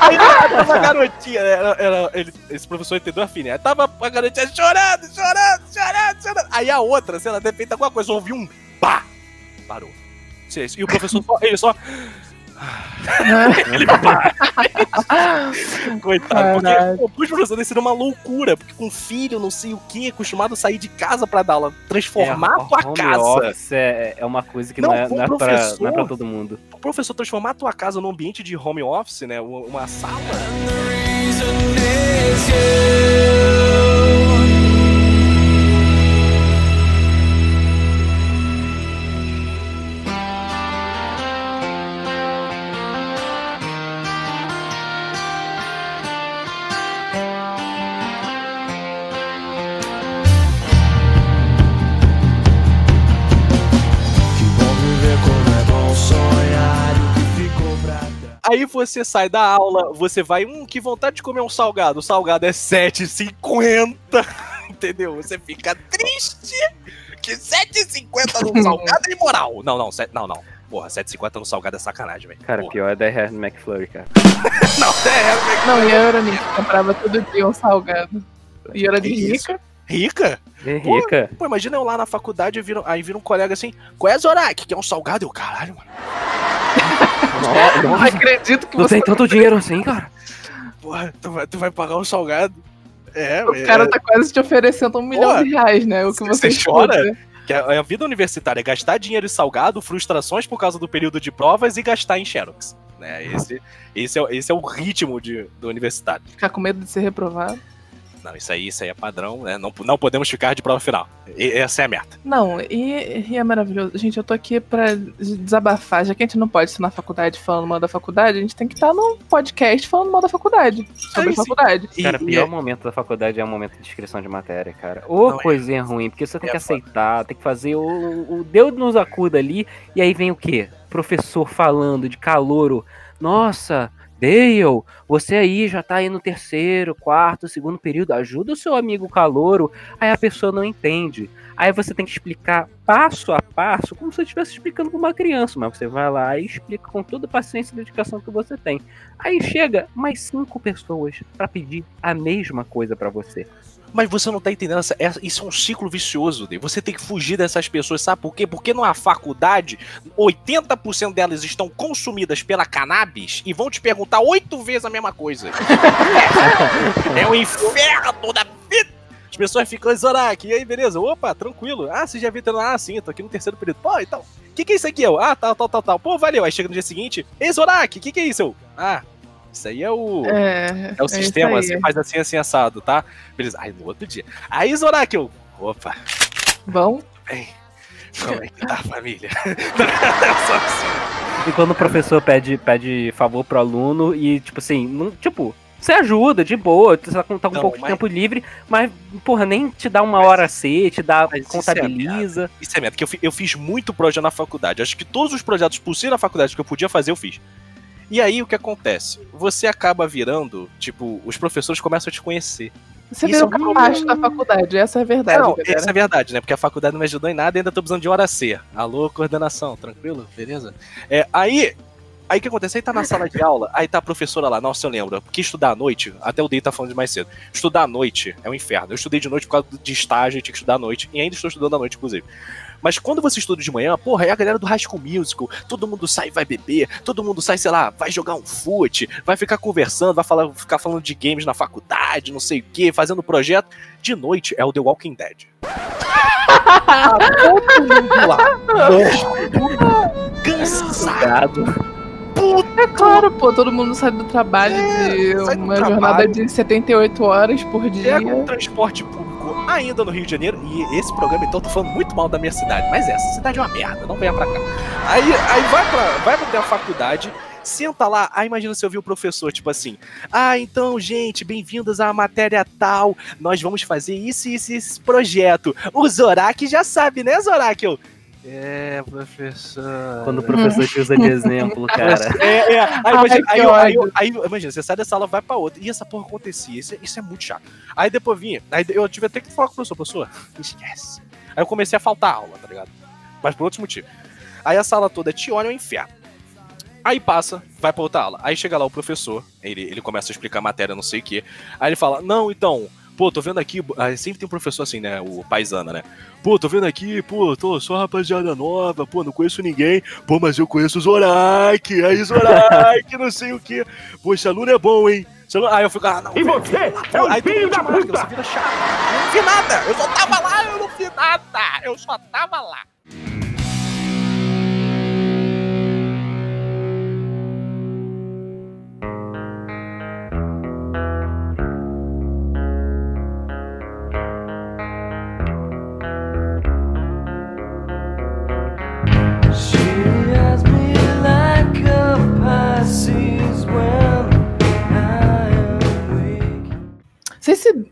Aí tava a garotinha, era, era- ele- esse professor entendeu a fina. Aí tava a garotinha chorando, chorando, chorando, chorando. Aí a outra, sei lá, ter feito alguma coisa, ouviu um pá. Parou. Silêncio. E o professor só, ele só. (laughs) ele. (laughs) Coitado, Caralho. porque os professores seria uma loucura, porque com filho, não sei o que, acostumado a sair de casa pra dar aula, transformar a tua home casa. office é, é uma coisa que não, Não, é, não, é pra, professor. não é pra todo mundo. O professor transformar a tua casa num ambiente de home office, né? Uma sala. Aí você sai da aula, você vai, hum, que vontade de comer um salgado. O salgado é 7,50. (laughs) Entendeu? Você fica triste que 7,50 num salgado é imoral. Não, não, set- não, não. Porra, 7,50 no salgado é sacanagem, velho. Cara, Porra. pior é da Hair McFlurry, cara. (laughs) Não, é, Não, e a Euronic comprava todo dia um salgado. E era de rica. Rica? É rica. Pô, imagina eu lá na faculdade, viro, aí vira um colega assim, qual é Zorak? Que é um salgado? Eu, caralho, mano. Não acredito que Não você. tem tanto dinheiro assim, cara. Porra, tu vai, tu vai pagar um salgado? É, O cara tá quase te oferecendo um milhão de reais, né? O que Você chora? Que a, a vida universitária é gastar dinheiro em salgado, frustrações por causa do período de provas e gastar em xerox. Né? Esse, esse, é, o- esse é o ritmo de, do universitário. Ficar com medo de ser reprovado. Não, isso aí, isso aí é padrão, né? Não, não podemos ficar de prova final. E- essa é a meta. Não, e, e é maravilhoso. Gente, eu tô aqui pra desabafar. Já que a gente não pode estar na faculdade falando mal da faculdade, a gente tem que estar num podcast falando mal da faculdade. Sobre Aí a sim. faculdade. E- Cara, o e pior é- momento da faculdade é o momento de inscrição de matéria, cara. Ô, Não, é- coisinha ruim, porque você tem é que foda. aceitar, tem que fazer o, o Deus nos acuda ali, e aí vem o quê? Professor falando de calouro. Nossa, Dale, você aí já tá aí no terceiro, quarto, segundo período, ajuda o seu amigo calouro. Aí a pessoa não entende. Aí você tem que explicar passo a passo, como se você estivesse explicando para uma criança, mas você vai lá e explica com toda a paciência e dedicação que você tem. Aí chega mais cinco pessoas pra pedir a mesma coisa pra você. Mas você não tá entendendo, isso é um ciclo vicioso, você tem que fugir dessas pessoas, sabe por quê? Porque numa faculdade, 80% delas estão consumidas pela cannabis e vão te perguntar oito vezes a mesma coisa. (laughs) é o inferno da vida! As pessoas ficam, Zorak, e aí, beleza? Opa, tranquilo. Ah, você já viu? Ah, sim, eu tô aqui no terceiro período. Pô, então, o que que é isso aqui? Eu, ah, tal, tal, tal, tal. Pô, valeu. Aí chega no dia seguinte, ei, Zorak, o que que é isso? Eu, ah, isso aí é o... É, É o isso sistema, aí. você faz assim, assim, assado, tá? Beleza. Aí no outro dia. Aí, Zorak, eu. Opa, Bom, bem. Como é que tá a família? Só assim. E quando o professor pede, pede favor pro aluno e, tipo assim, não- tipo, você ajuda, de boa, você tá com, tá com Não, um pouco de mas- tempo livre, mas, porra, nem te dá uma hora C, te dá, Mas isso é contabiliza. Isso é merda, que eu, eu fiz muito projeto na faculdade. Acho que todos os projetos possíveis na faculdade que eu podia fazer, eu fiz. E aí o que acontece? Você acaba virando, tipo, os professores começam a te conhecer. Você Isso virou é um parte da faculdade, essa é a verdade. não, galera. essa é verdade, né? Porque a faculdade não me ajudou em nada e ainda tô precisando de hora C. Alô, coordenação, tranquilo? Beleza? É, aí. Aí o que acontece? Aí tá na sala de aula, aí tá a professora lá, nossa, eu lembro, porque estudar à noite, até o Dei tá falando de mais cedo, estudar à noite é um inferno. Eu estudei de noite por causa de estágio, tinha que estudar à noite, e ainda estou estudando à noite, inclusive. Mas quando você estuda de manhã, porra, é a galera do High School Musical, todo mundo sai e vai beber, todo mundo sai, sei lá, vai jogar um fute, vai ficar conversando, vai falar, ficar falando de games na faculdade, não sei o que, fazendo projeto. De noite é o The Walking Dead. Tá todo mundo lá. (laughs) morto, É claro, pô, todo mundo sai do trabalho de É, do uma trabalho. jornada de 78 horas por dia. Pega um transporte público ainda no Rio de Janeiro. E esse programa, então, tô falando muito mal da minha cidade. Mas essa cidade é uma merda, não venha pra cá. Aí, aí vai pra, vai pra a faculdade. Senta lá, aí imagina se eu ouvir o professor, tipo assim, ah, então, gente, bem-vindos à matéria tal, nós vamos fazer isso e isso, e esse projeto. O Zorak já sabe, né, Zorak? Eu, é, professor. Quando o professor te usa de (laughs) exemplo, cara. É, é. Aí, imagina, que aí, eu- aí, ódio. aí, imagina, você sai dessa aula, vai pra outra. E essa porra acontecia. Isso, é- isso é muito chato. Aí depois vinha. Aí eu tive até que falar com o professor, professor, esquece. Aí eu comecei a faltar aula, tá ligado? Mas por outros motivos. Aí a sala toda te olha é um inferno. Aí passa, vai pra outra aula. Aí chega lá o professor, ele, ele começa a explicar a matéria, não sei o quê. Aí ele fala: Não, então, pô, tô vendo aqui. Aí sempre tem um professor assim, né? O paisana, né? Pô, tô vendo aqui, pô, tô só rapaziada nova, pô, não conheço ninguém. Pô, mas eu conheço o Zorak, aí (laughs) Zorak, não sei o quê. Pô, esse aluno é bom, hein? Aluno- Aí eu fico, ah, não. E você é um aí filho da marca, puta! Você vira chato. Eu não vi nada, eu só tava lá, eu não vi nada. Eu só tava lá. Vocês se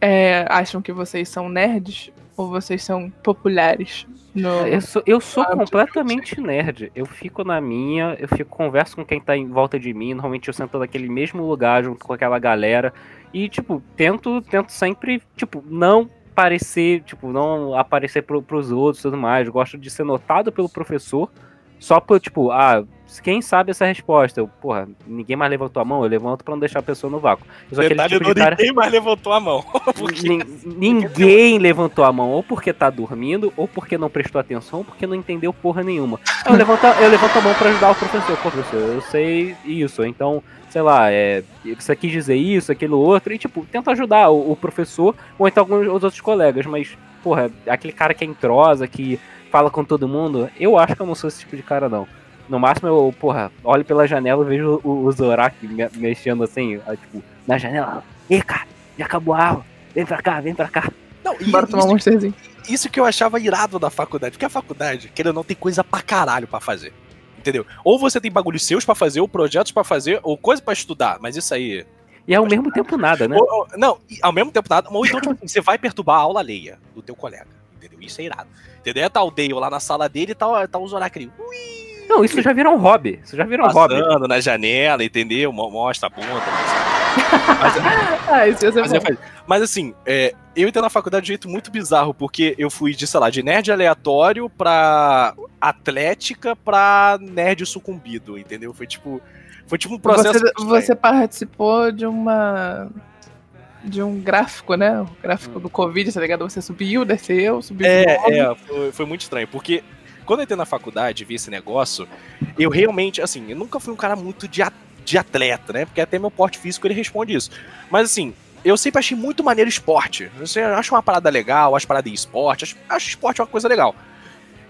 é, acham que vocês são nerds ou vocês são populares? No... Eu sou, eu sou Ah, completamente nerd. Eu fico na minha, eu fico converso com quem tá em volta de mim. Normalmente eu sento naquele mesmo lugar junto com aquela galera. E, tipo, tento, tento sempre, tipo, não parecer, tipo, não aparecer pro, pros outros e tudo mais. Gosto de ser notado pelo professor. Só por, tipo, ah, quem sabe essa resposta? Eu, porra, ninguém mais levantou a mão, eu levanto pra não deixar a pessoa no vácuo. Aquele Detalhe, tipo cara... ninguém mais levantou a mão. (laughs) Porque Ninguém levantou a mão, ou porque tá dormindo, ou porque não prestou atenção, ou porque não entendeu porra nenhuma. Eu levanto, a- eu levanto a mão pra ajudar o professor. Pô, professor, eu sei isso, então, sei lá, é, você quis dizer isso, aquilo outro, e tipo, tento ajudar o, o professor, ou então alguns os outros colegas, mas, porra, aquele cara que é entrosa, que fala com todo mundo, eu acho que eu não sou esse tipo de cara, não. No máximo eu, porra, olho pela janela e vejo o, o Zorak me- mexendo assim, tipo, na janela. Ê, cara, já acabou a aula. Vem pra cá, vem pra cá. Não, e Bora tomar um isso, monsterzinho. isso que eu achava irado da faculdade. Porque a faculdade, querendo ou não, tem coisa pra caralho pra fazer. Entendeu? Ou você tem bagulhos seus pra fazer, ou projetos pra fazer, ou coisa pra estudar. Mas isso aí. E ao mesmo tempo nada, né? Ou- ou- não, e ao mesmo tempo nada. Ou então, tipo assim, você vai perturbar a aula alheia do teu colega. Entendeu? Isso é irado. Entendeu? Tá o Dale lá na sala dele e tá, tá o Zorak ali. Não, isso já virou um hobby. Isso já virou um hobby. Passando na janela, entendeu? Mo- Mostra a bunda. Mas, (laughs) Ah, isso ia ser mas, eu falei- mas assim, é, eu entrei na faculdade de um jeito muito bizarro, porque eu fui de, sei lá, de nerd aleatório pra atlética pra nerd sucumbido, entendeu? Foi tipo. Foi tipo um processo. Você, você participou de uma. De um gráfico, né? O gráfico do Covid, tá ligado? Você subiu, desceu, subiu. É, é, foi, foi muito estranho, porque quando eu entrei na faculdade e vi esse negócio, eu realmente, assim, eu nunca fui um cara muito de, de atleta, né? Porque até meu porte físico ele responde isso. Mas assim, eu sempre achei muito maneiro esporte. Você acha uma parada legal, acho parada em esporte, acho, acho esporte uma coisa legal.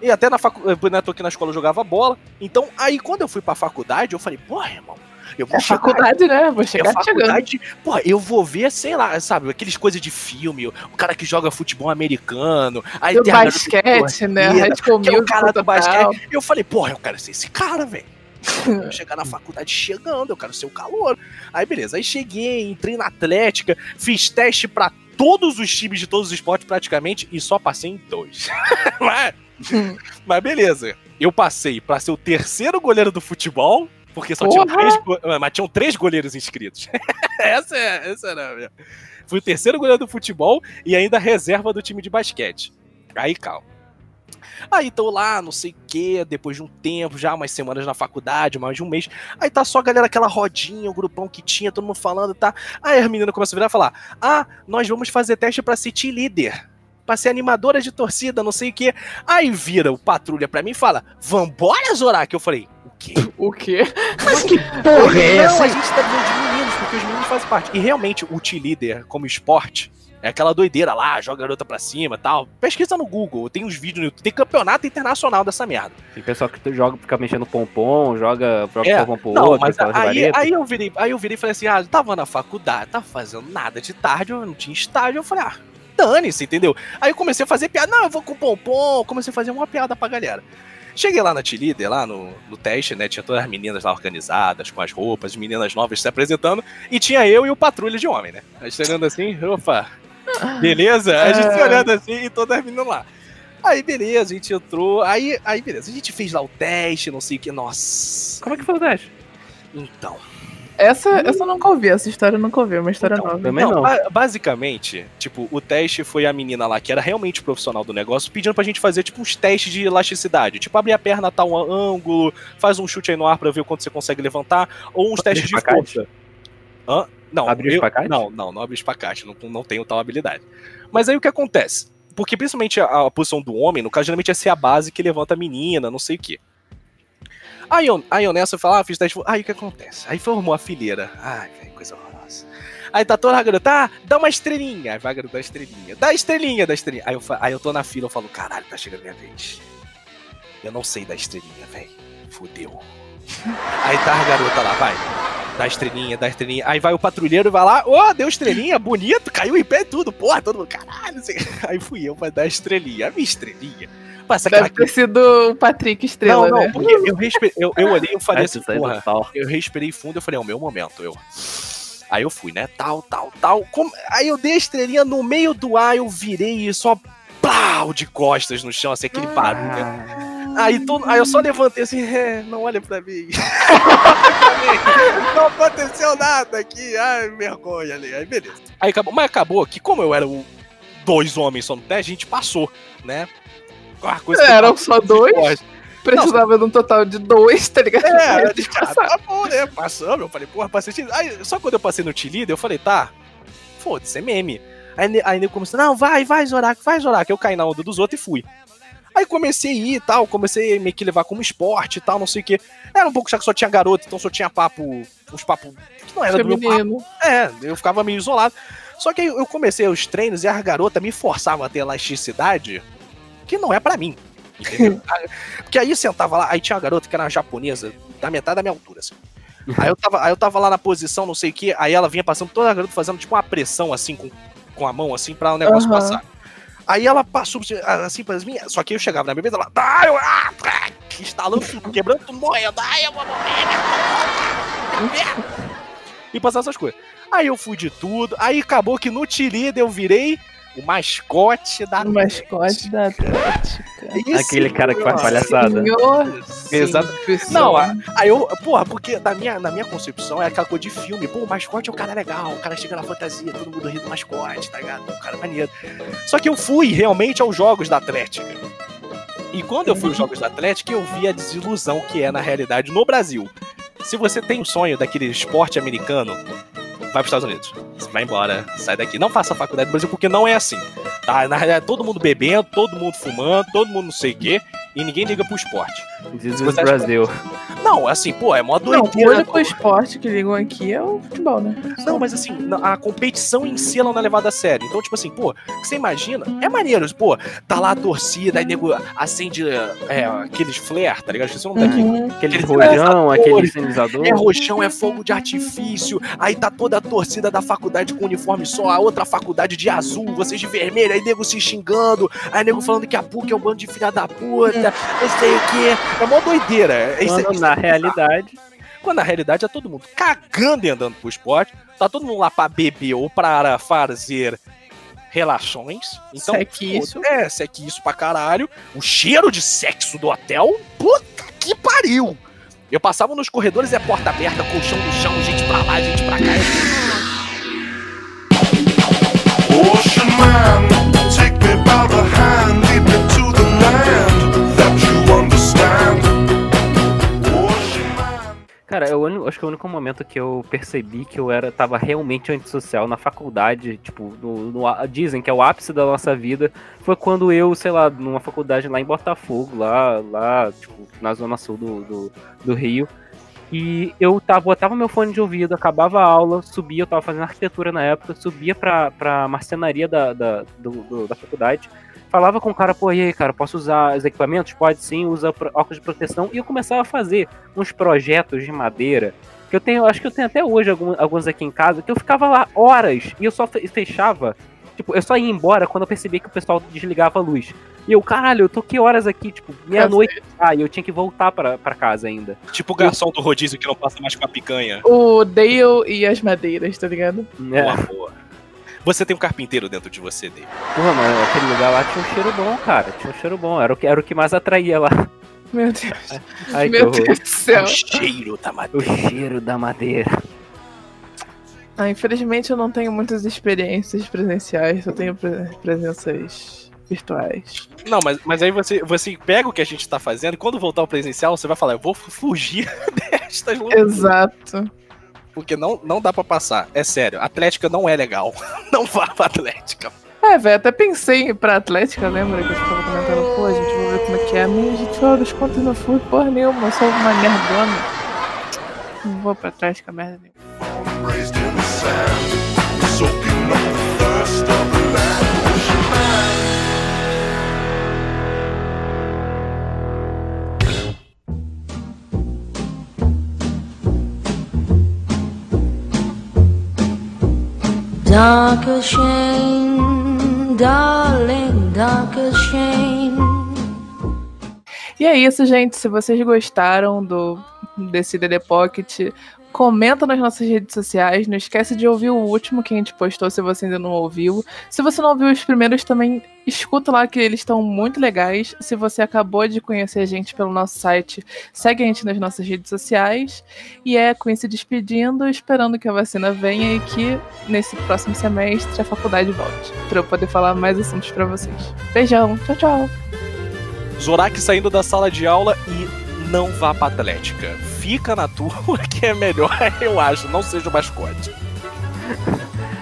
E até na faculdade, né, tô aqui na escola eu jogava bola. Então, aí quando eu fui pra faculdade, eu falei, porra, irmão, eu vou É chegar faculdade, né? Vou é chegar chegando. faculdade, pô, eu vou ver, sei lá, sabe, aqueles coisas de filme, o cara que joga futebol americano, aí Do tem a basquete, né? corrida, High School que é o cara do basquete. Eu falei, porra, eu quero ser esse cara, velho. (laughs) Chegar na faculdade chegando, eu quero ser o calor. Aí beleza, aí cheguei, entrei na Atlética, fiz teste pra todos os times de todos os esportes praticamente e só passei em dois. (laughs) mas, mas beleza, eu passei pra ser o terceiro goleiro do futebol, porque só tinham três, ah, mas tinham três goleiros inscritos. (laughs) essa, é, essa era a minha. Fui o terceiro goleiro do futebol e ainda reserva do time de basquete. Aí, calma. Aí tô lá, não sei o que, depois de um tempo, já umas semanas na faculdade, mais de um mês. Aí tá só a galera, aquela rodinha, o grupão que tinha, todo mundo falando, tá? Aí as meninas começam a virar e falar: Ah, nós vamos fazer teste pra ser team leader. Pra ser animadora de torcida, não sei o que. Aí vira o patrulha pra mim e fala: Vambora, Zorak? Eu falei: O quê? O quê? Mas que porra é Não, essa? a gente tá falando de meninos, porque os meninos fazem parte. E realmente, o team leader como esporte é aquela doideira lá, joga a garota pra cima e tal. Pesquisa no Google, tem uns vídeos no YouTube, tem campeonato internacional dessa merda. Tem pessoal que joga, fica mexendo pompom, joga, joga É, pompom pro Não, outro, mas aí, aí eu virei, aí eu virei e falei assim: ah, eu tava na faculdade, tava fazendo nada de tarde, eu não tinha estágio, eu falei, ah, dane-se, entendeu? Aí eu comecei a fazer piada, não, eu vou com o pompom, comecei a fazer uma piada pra galera. Cheguei lá na T-Leader, lá no, no teste, né? Tinha todas as meninas lá organizadas, com as roupas, as meninas novas se apresentando, e tinha eu e o patrulha de homem, né? A gente olhando assim, opa, beleza? A gente É. olhando assim e todas as meninas lá. Aí, beleza, a gente entrou. Aí, aí, beleza, a gente fez lá o teste, não sei o que. Nossa. Como é que foi o teste? Então. Essa, essa eu nunca ouvi, essa história eu nunca ouvi, é uma história Então, nova. Também não. ba- basicamente, tipo, o teste foi a menina lá que era realmente profissional do negócio pedindo pra gente fazer, tipo, uns testes de elasticidade. Tipo, abrir a perna a tal ângulo, faz um chute aí no ar pra ver o quanto você consegue levantar, ou uns Abrir testes de espacate? força. Hã? Não, Abrir eu- espacate? Não, não, não abre espacate, não, não tenho tal habilidade. Mas aí o que acontece? Porque principalmente a, a posição do homem, no caso, geralmente é ser a base que levanta a menina, não sei o quê. Aí eu, aí eu nessa, eu falo, ah, fiz teste. Aí o que acontece? Aí formou a fileira. Ai, velho, coisa horrorosa. Aí tá toda a garota, ah, dá uma estrelinha. Aí vai a garota, dá estrelinha. Dá estrelinha, dá estrelinha. Aí eu, aí eu tô na fila, eu falo, caralho, tá chegando minha vez. Eu não sei dar estrelinha, velho. Fudeu. (laughs) Aí tá a garota lá, vai. Dá estrelinha, dá estrelinha. Aí vai o patrulheiro e vai lá, ô, deu estrelinha, bonito, caiu em pé tudo, porra, todo mundo, caralho. (laughs) Aí fui eu pra dar estrelinha. A minha estrelinha. Passa Deve ter sido o Patrick Estrela, não, não, né? porque eu, respe... eu, eu olhei e eu falei assim, porra, eu respirei fundo, eu falei, é o meu momento, eu. Aí eu fui, né, tal, tal, tal. Como- Aí eu dei a estrelinha no meio do ar, eu virei e só plau de costas no chão, assim, aquele barulho. Aí, todo... Aí eu só levantei assim, é, não olha pra mim. (laughs) não aconteceu nada aqui, ai, vergonha ali. Aí beleza. Aí acabou, mas acabou que como eu era o dois homens só no teste, a gente passou, né? A coisa que Eram eu- só dois? Precisava de um total de dois, tá ligado? é, eu ah, passarem. tá bom, né? Passamos, eu falei, porra, passei. Aí, só quando eu passei no T-Leader, eu falei, tá, foda-se, é meme. Aí, aí nego começou, não, vai, vai, Zorak, vai, Zorak. Eu caí na onda dos outros e fui. Aí comecei a ir e tal, comecei a meio que levar como esporte e tal, não sei o quê. Era um pouco já que só tinha garoto, então só tinha papo, uns papos que não era do meu papo. Feminino. É, eu ficava meio isolado. Só que aí eu comecei os treinos e as garotas me forçavam a ter elasticidade que não é pra mim. Entendeu? (laughs) Porque aí eu sentava lá, aí tinha uma garota que era uma japonesa, da metade da minha altura, assim. Aí eu tava, aí eu tava lá na posição, não sei o que, aí ela vinha passando, toda a garota fazendo tipo uma pressão assim com, com a mão, assim, pra o negócio Aham. passar. Aí ela passou assim pra mim, só que eu chegava na bebida, ela, ah, eu, ah, ah", instalando tudo, quebrando tudo, morrendo, ai, eu vou morrer, porra. E passar essas coisas. Aí eu fui de tudo, aí acabou que no Tirida eu virei o mascote da O mascote da Atlética. Esse Aquele cara que faz palhaçada. Senhor, Exato. sim. Não, aí eu, porra, porque na minha, na minha concepção é aquela coisa de filme. Pô, o mascote é um cara legal, o cara chega na fantasia, todo mundo ri do mascote, tá ligado? Um cara maneiro. Só que eu fui realmente aos jogos da Atlética. E quando eu fui aos jogos da Atlética, eu vi a desilusão que é na realidade no Brasil. Se você tem o sonho daquele esporte americano, vai pros Estados Unidos. Vai embora, sai daqui. Não faça faculdade no Brasil, porque não é assim. Tá? Na realidade, todo mundo bebendo, todo mundo fumando, todo mundo não sei o quê, e ninguém liga pro esporte. Acha- Brasil. Não, assim, pô, é mó Não, o doideira. único esporte que ligam aqui é o futebol, né? Não, mas assim, a competição em si ela não é levada a sério. Então, tipo assim, pô, você imagina, é maneiro, pô, tá lá a torcida, aí nego acende é, aqueles flare, tá ligado? Esqueci o nome daquilo. Uhum. Aquele Aqueles rojão, aquele sinalizador. É roxão, é fogo de artifício, aí tá toda a torcida da faculdade com uniforme só, a outra faculdade de azul, vocês de vermelho, aí nego se xingando, aí nego falando que a PUC é um bando de filha da puta, não sei o quê. É mó doideira. É- isso é- Quando isso na é realidade. Quando na realidade é todo mundo cagando e andando pro esporte. Tá todo mundo lá pra beber ou para fazer relações. Então, Sequício. pô, É, sequício pra caralho. O cheiro de sexo do hotel, puta que pariu. Eu passava nos corredores, é porta aberta, colchão no chão, gente pra lá, gente pra cá. Ocean man, take me by the hand, lead me to the land Cara, eu uni- acho que o único momento que eu percebi que eu era tava realmente antissocial na faculdade, tipo, no, no dizem que é o ápice da nossa vida, foi quando eu, sei lá, numa faculdade lá em Botafogo, lá, lá tipo, na zona sul do, do, do Rio, e eu tava, botava meu fone de ouvido, acabava a aula, subia, eu tava fazendo arquitetura na época, subia pra, pra marcenaria da, da, do- do- da faculdade, falava com o cara, pô, e aí, cara, posso usar os equipamentos? Pode sim, usa óculos de proteção, e eu começava a fazer uns projetos de madeira, que eu tenho, acho que eu tenho até hoje alguns aqui em casa, que eu ficava lá horas, e eu só fe- fechava, tipo, eu só ia embora quando eu percebia que o pessoal desligava a luz. E eu, caralho, eu tô que horas aqui, tipo, meia-noite, ah, e eu tinha que voltar pra, pra casa ainda. Tipo o garçom do rodízio que não passa mais com a picanha. O Dale e as madeiras, tá ligado? Né? Boa, boa. Você tem um carpinteiro dentro de você, Dave. Porra, mano, aquele lugar lá tinha um cheiro bom, cara. Tinha um cheiro bom. Era o que, era o que mais atraía lá. Meu Deus. (laughs) Ai, Meu. Deus do céu. O cheiro da O madeira. cheiro da madeira. Ah, infelizmente eu não tenho muitas experiências presenciais, só tenho pre- presenças virtuais. Não, mas, mas aí você, você pega o que a gente tá fazendo e quando voltar ao presencial, você vai falar, eu vou fu- fugir (laughs) destas loucuras. Exato. Porque não, não dá pra passar. É sério, Atlética não é legal. (laughs) Não vá pra Atlética. É, velho, até pensei em ir pra Atlética, lembra que eu ficava comentando, pô, gente, vou ver como é que é. A minha gente falou das contas não fui porra nenhuma, eu sou uma nerdona. Não vou pra Atlética, merda nenhuma. Raised in the sand, soaking up the thirst of Darling. E é isso, gente. Se vocês gostaram do desse DD Pocket, comenta nas nossas redes sociais. Não esquece de ouvir o último que a gente postou, se você ainda não ouviu. Se você não ouviu os primeiros, também escuta lá que eles estão muito legais. Se você acabou de conhecer a gente pelo nosso site, segue a gente nas nossas redes sociais. E é com isso despedindo, esperando que a vacina venha e que nesse próximo semestre a faculdade volte. Para eu poder falar mais assuntos para vocês. Beijão, tchau, tchau. Zorak saindo da sala de aula e não vá pra Atlética. Fica na tua, (laughs) que é melhor, (laughs) eu acho. Não seja o mascote.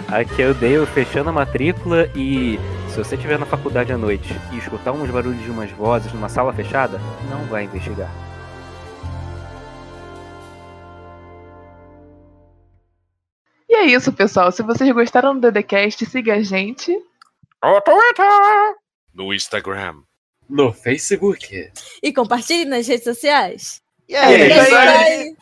Aqui eu dei fechando a matrícula e se você estiver na faculdade à noite e escutar uns barulhos de umas vozes numa sala fechada, não vai investigar. E é isso, pessoal. Se vocês gostaram do DDCast, siga a gente. No Instagram. No Facebook. E compartilhe nas redes sociais. E aí, É isso aí. aí.